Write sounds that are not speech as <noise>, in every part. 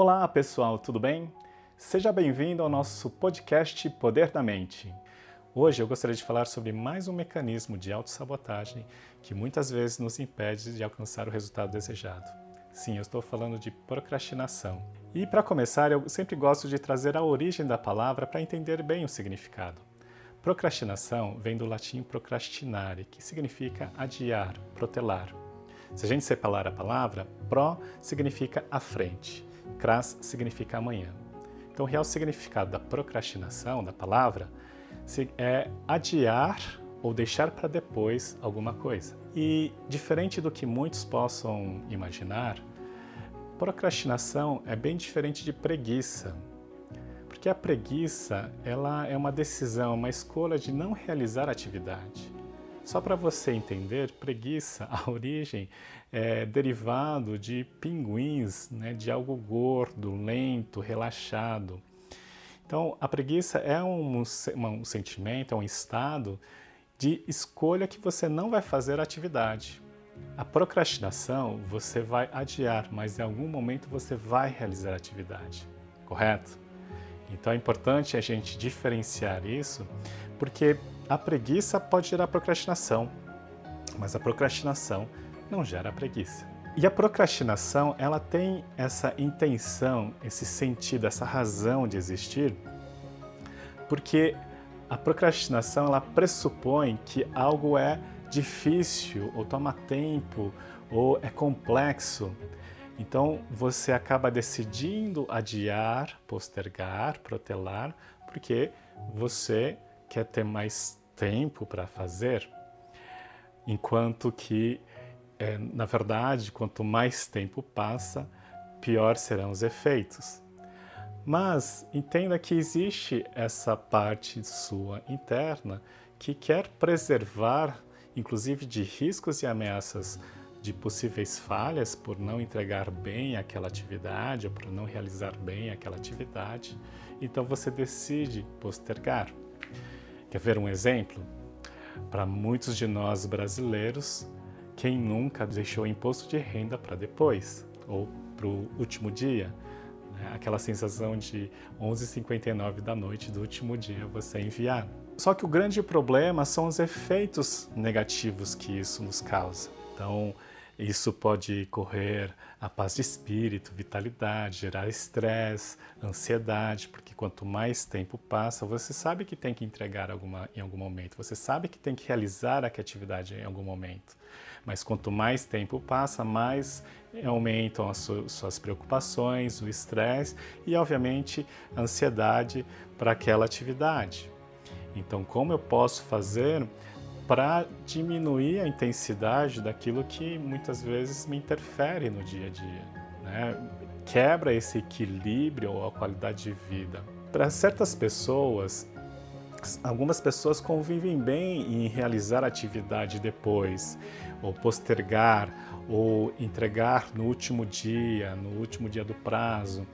Olá pessoal, tudo bem? Seja bem-vindo ao nosso podcast Poder da Mente. Hoje eu gostaria de falar sobre mais um mecanismo de autossabotagem que muitas vezes nos impede de alcançar o resultado desejado. Sim, eu estou falando de procrastinação. E para começar, eu sempre gosto de trazer a origem da palavra para entender bem o significado. Procrastinação vem do latim procrastinare, que significa adiar, protelar. Se a gente separar a palavra, pro significa à frente, cras significa amanhã. Então, o real significado da procrastinação, da palavra, é adiar ou deixar para depois alguma coisa. E, diferente do que muitos possam imaginar, procrastinação é bem diferente de preguiça. Porque a preguiça, ela é uma decisão, uma escolha de não realizar atividade. Só para você entender, preguiça, <laughs> a origem é derivado de pinguins, né, de algo gordo, lento, relaxado. Então, a preguiça é um, um sentimento, é um estado de escolha que você não vai fazer a atividade. A procrastinação você vai adiar, mas em algum momento você vai realizar a atividade, correto? Então é importante a gente diferenciar isso, porque a preguiça pode gerar procrastinação, mas a procrastinação não gera preguiça. E a procrastinação, ela tem essa intenção, esse sentido, essa razão de existir, porque a procrastinação ela pressupõe que algo é difícil, ou toma tempo, ou é complexo. Então você acaba decidindo adiar, postergar, protelar, porque você quer ter mais tempo para fazer, enquanto que, é, na verdade, quanto mais tempo passa, pior serão os efeitos. Mas entenda que existe essa parte sua interna que quer preservar, inclusive de riscos e ameaças de possíveis falhas por não entregar bem aquela atividade ou por não realizar bem aquela atividade. Então você decide postergar. Quer ver um exemplo? Para muitos de nós brasileiros, quem nunca deixou imposto de renda para depois ou para o último dia? Né? Aquela sensação de 11h59 da noite do último dia você enviar. Só que o grande problema são os efeitos negativos que isso nos causa. Então, isso pode correr a paz de espírito, vitalidade, gerar estresse, ansiedade, porque quanto mais tempo passa, você sabe que tem que entregar alguma, em algum momento, você sabe que tem que realizar aquela atividade em algum momento. Mas quanto mais tempo passa, mais aumentam as suas preocupações, o estresse e, obviamente, a ansiedade para aquela atividade. Então, como eu posso fazer para diminuir a intensidade daquilo que muitas vezes me interfere no dia a dia, né? quebra esse equilíbrio ou a qualidade de vida. Para certas pessoas, algumas pessoas convivem bem em realizar atividade depois, ou postergar, ou entregar no último dia, no último dia do prazo.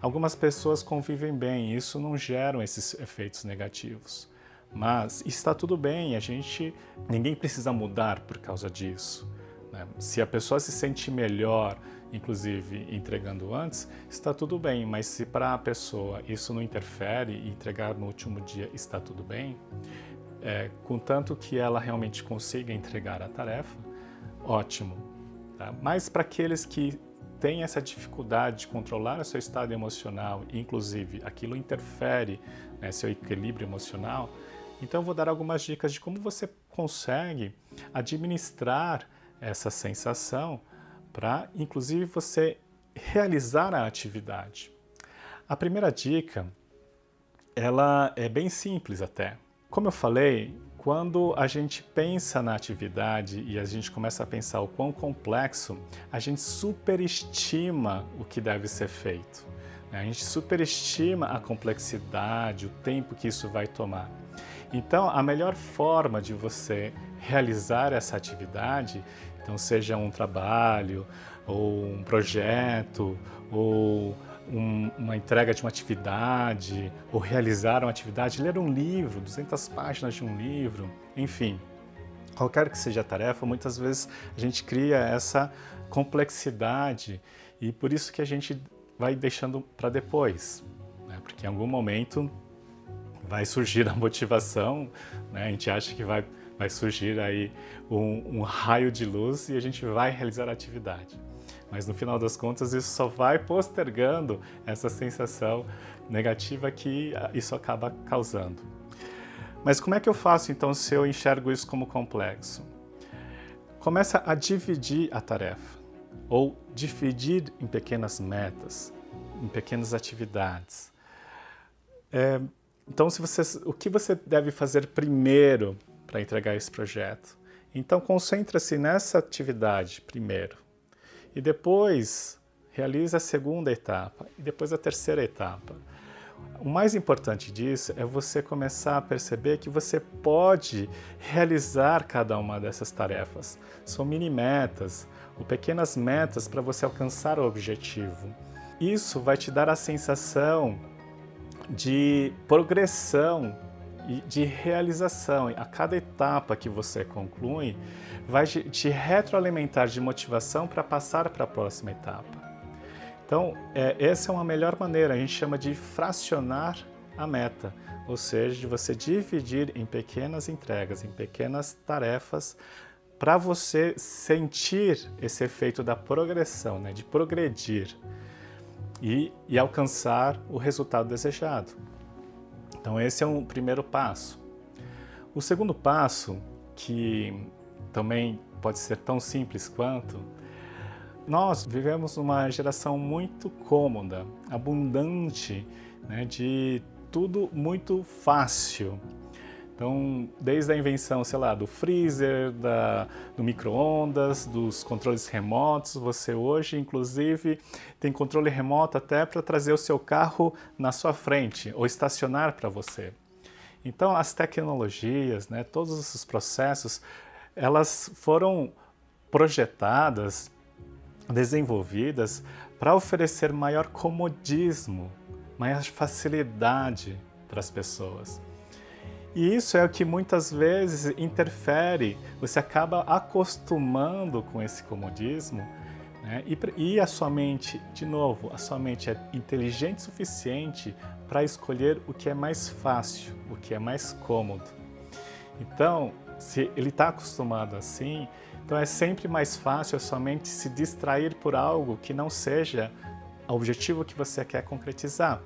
Algumas pessoas convivem bem, isso não gera esses efeitos negativos. Mas está tudo bem, a gente ninguém precisa mudar por causa disso. Né? Se a pessoa se sente melhor, inclusive entregando antes, está tudo bem. Mas se para a pessoa isso não interfere e entregar no último dia está tudo bem, é, contanto que ela realmente consiga entregar a tarefa, ótimo. Tá? Mas para aqueles que têm essa dificuldade de controlar o seu estado emocional, inclusive aquilo interfere né, seu equilíbrio emocional, então, vou dar algumas dicas de como você consegue administrar essa sensação para, inclusive, você realizar a atividade. A primeira dica, ela é bem simples até. Como eu falei, quando a gente pensa na atividade e a gente começa a pensar o quão complexo, a gente superestima o que deve ser feito. Né? A gente superestima a complexidade, o tempo que isso vai tomar. Então, a melhor forma de você realizar essa atividade, então seja um trabalho, ou um projeto, ou um, uma entrega de uma atividade, ou realizar uma atividade, ler um livro, 200 páginas de um livro, enfim, qualquer que seja a tarefa, muitas vezes a gente cria essa complexidade e por isso que a gente vai deixando para depois, né? porque em algum momento vai surgir a motivação, né? a gente acha que vai, vai surgir aí um, um raio de luz e a gente vai realizar a atividade. Mas no final das contas, isso só vai postergando essa sensação negativa que ah, isso acaba causando. Mas como é que eu faço então se eu enxergo isso como complexo? Começa a dividir a tarefa ou dividir em pequenas metas, em pequenas atividades. É, então, se você, o que você deve fazer primeiro para entregar esse projeto? Então, concentre-se nessa atividade primeiro e depois realize a segunda etapa e depois a terceira etapa. O mais importante disso é você começar a perceber que você pode realizar cada uma dessas tarefas. São mini metas ou pequenas metas para você alcançar o objetivo. Isso vai te dar a sensação de progressão e de realização. A cada etapa que você conclui, vai te retroalimentar de motivação para passar para a próxima etapa. Então, é, essa é uma melhor maneira, a gente chama de fracionar a meta, ou seja, de você dividir em pequenas entregas, em pequenas tarefas, para você sentir esse efeito da progressão, né, de progredir e, e alcançar o resultado desejado. Então, esse é um primeiro passo. O segundo passo, que também pode ser tão simples quanto, nós vivemos uma geração muito cômoda, abundante, né, de tudo muito fácil. Então, desde a invenção, sei lá, do freezer, da, do micro-ondas, dos controles remotos, você hoje, inclusive, tem controle remoto até para trazer o seu carro na sua frente ou estacionar para você. Então, as tecnologias, né, todos esses processos, elas foram projetadas, desenvolvidas para oferecer maior comodismo, maior facilidade para as pessoas. E isso é o que muitas vezes interfere, você acaba acostumando com esse comodismo né? e, e a sua mente, de novo, a sua mente é inteligente o suficiente para escolher o que é mais fácil, o que é mais cômodo. Então, se ele está acostumado assim, então é sempre mais fácil a sua mente se distrair por algo que não seja o objetivo que você quer concretizar.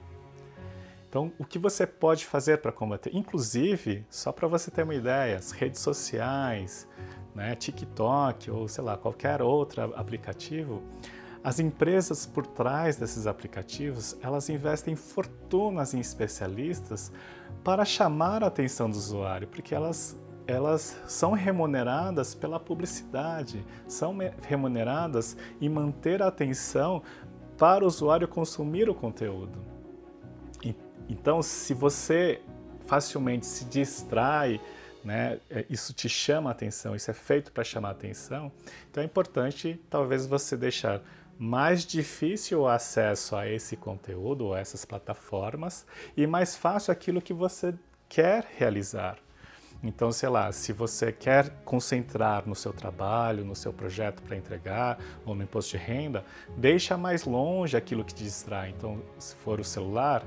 Então, o que você pode fazer para combater? Inclusive, só para você ter uma ideia, as redes sociais, né, TikTok ou sei lá, qualquer outro aplicativo, as empresas por trás desses aplicativos, elas investem fortunas em especialistas para chamar a atenção do usuário, porque elas elas são remuneradas pela publicidade, são remuneradas em manter a atenção para o usuário consumir o conteúdo. Então, se você facilmente se distrai, né, é, isso te chama a atenção, isso é feito para chamar a atenção, então é importante talvez você deixar mais difícil o acesso a esse conteúdo ou a essas plataformas e mais fácil aquilo que você quer realizar. Então, sei lá, se você quer concentrar no seu trabalho, no seu projeto para entregar ou no imposto de renda, deixa mais longe aquilo que te distrai. Então, se for o celular,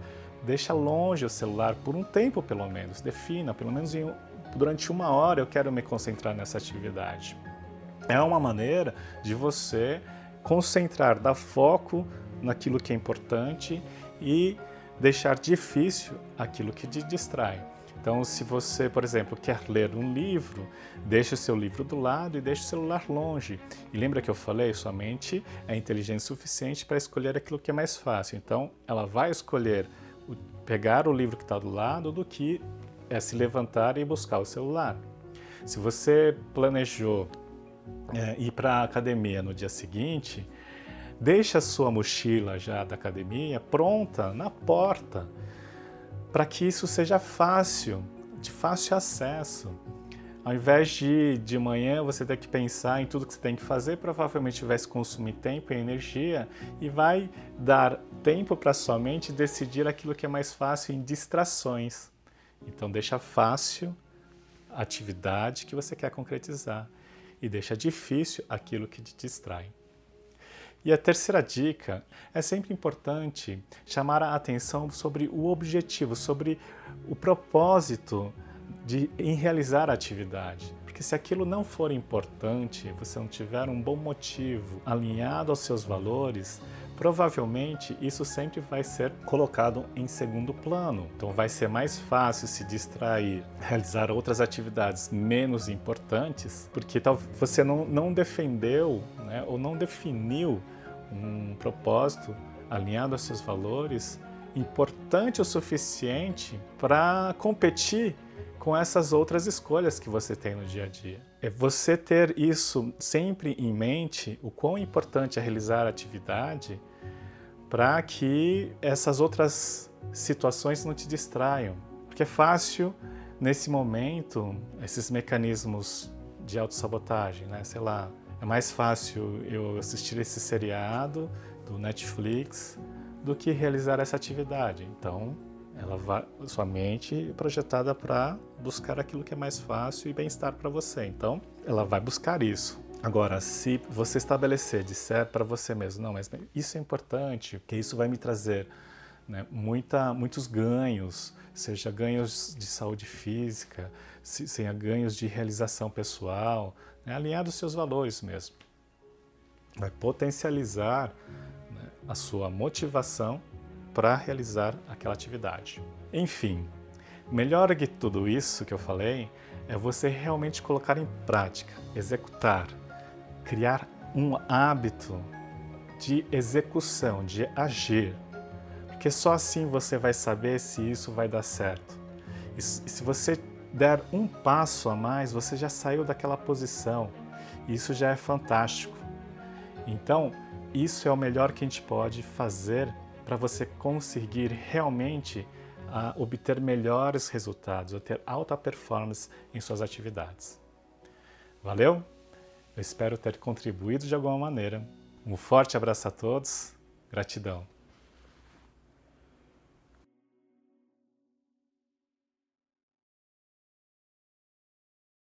deixa longe o celular por um tempo pelo menos, defina, pelo menos em, durante uma hora eu quero me concentrar nessa atividade. É uma maneira de você concentrar, dar foco naquilo que é importante e deixar difícil aquilo que te distrai. Então, se você, por exemplo, quer ler um livro, deixe o seu livro do lado e deixe o celular longe. E lembra que eu falei, sua mente é inteligente o suficiente para escolher aquilo que é mais fácil. Então, ela vai escolher pegar o livro que está do lado do que é se levantar e buscar o celular. Se você planejou é, ir para a academia no dia seguinte, deixe a sua mochila já da academia pronta na porta, para que isso seja fácil, de fácil acesso. Ao invés de de manhã você ter que pensar em tudo que você tem que fazer, provavelmente vai se consumir tempo e energia e vai dar tempo para sua mente decidir aquilo que é mais fácil em distrações. Então deixa fácil a atividade que você quer concretizar e deixa difícil aquilo que te distrai. E a terceira dica é sempre importante chamar a atenção sobre o objetivo, sobre o propósito de, em realizar a atividade. Porque se aquilo não for importante, você não tiver um bom motivo alinhado aos seus valores, provavelmente isso sempre vai ser colocado em segundo plano. Então vai ser mais fácil se distrair, realizar outras atividades menos importantes, porque você não, não defendeu né, ou não definiu um propósito alinhado aos seus valores importante o suficiente para competir com essas outras escolhas que você tem no dia a dia. É você ter isso sempre em mente, o quão importante é realizar a atividade para que essas outras situações não te distraiam. Porque é fácil, nesse momento, esses mecanismos de autossabotagem, né? Sei lá, é mais fácil eu assistir esse seriado do Netflix do que realizar essa atividade. Então, ela vai, sua mente é projetada para buscar aquilo que é mais fácil e bem-estar para você. Então, ela vai buscar isso. Agora, se você estabelecer, disser para você mesmo, não, mas isso é importante, porque isso vai me trazer né, muita, muitos ganhos, seja ganhos de saúde física, seja ganhos de realização pessoal, né, alinhar os seus valores mesmo. Vai potencializar né, a sua motivação para realizar aquela atividade. Enfim, melhor que tudo isso que eu falei é você realmente colocar em prática, executar, criar um hábito de execução, de agir. Porque só assim você vai saber se isso vai dar certo. E se você der um passo a mais, você já saiu daquela posição. Isso já é fantástico. Então, isso é o melhor que a gente pode fazer para você conseguir realmente uh, obter melhores resultados, ou ter alta performance em suas atividades. Valeu? Eu espero ter contribuído de alguma maneira. Um forte abraço a todos. Gratidão.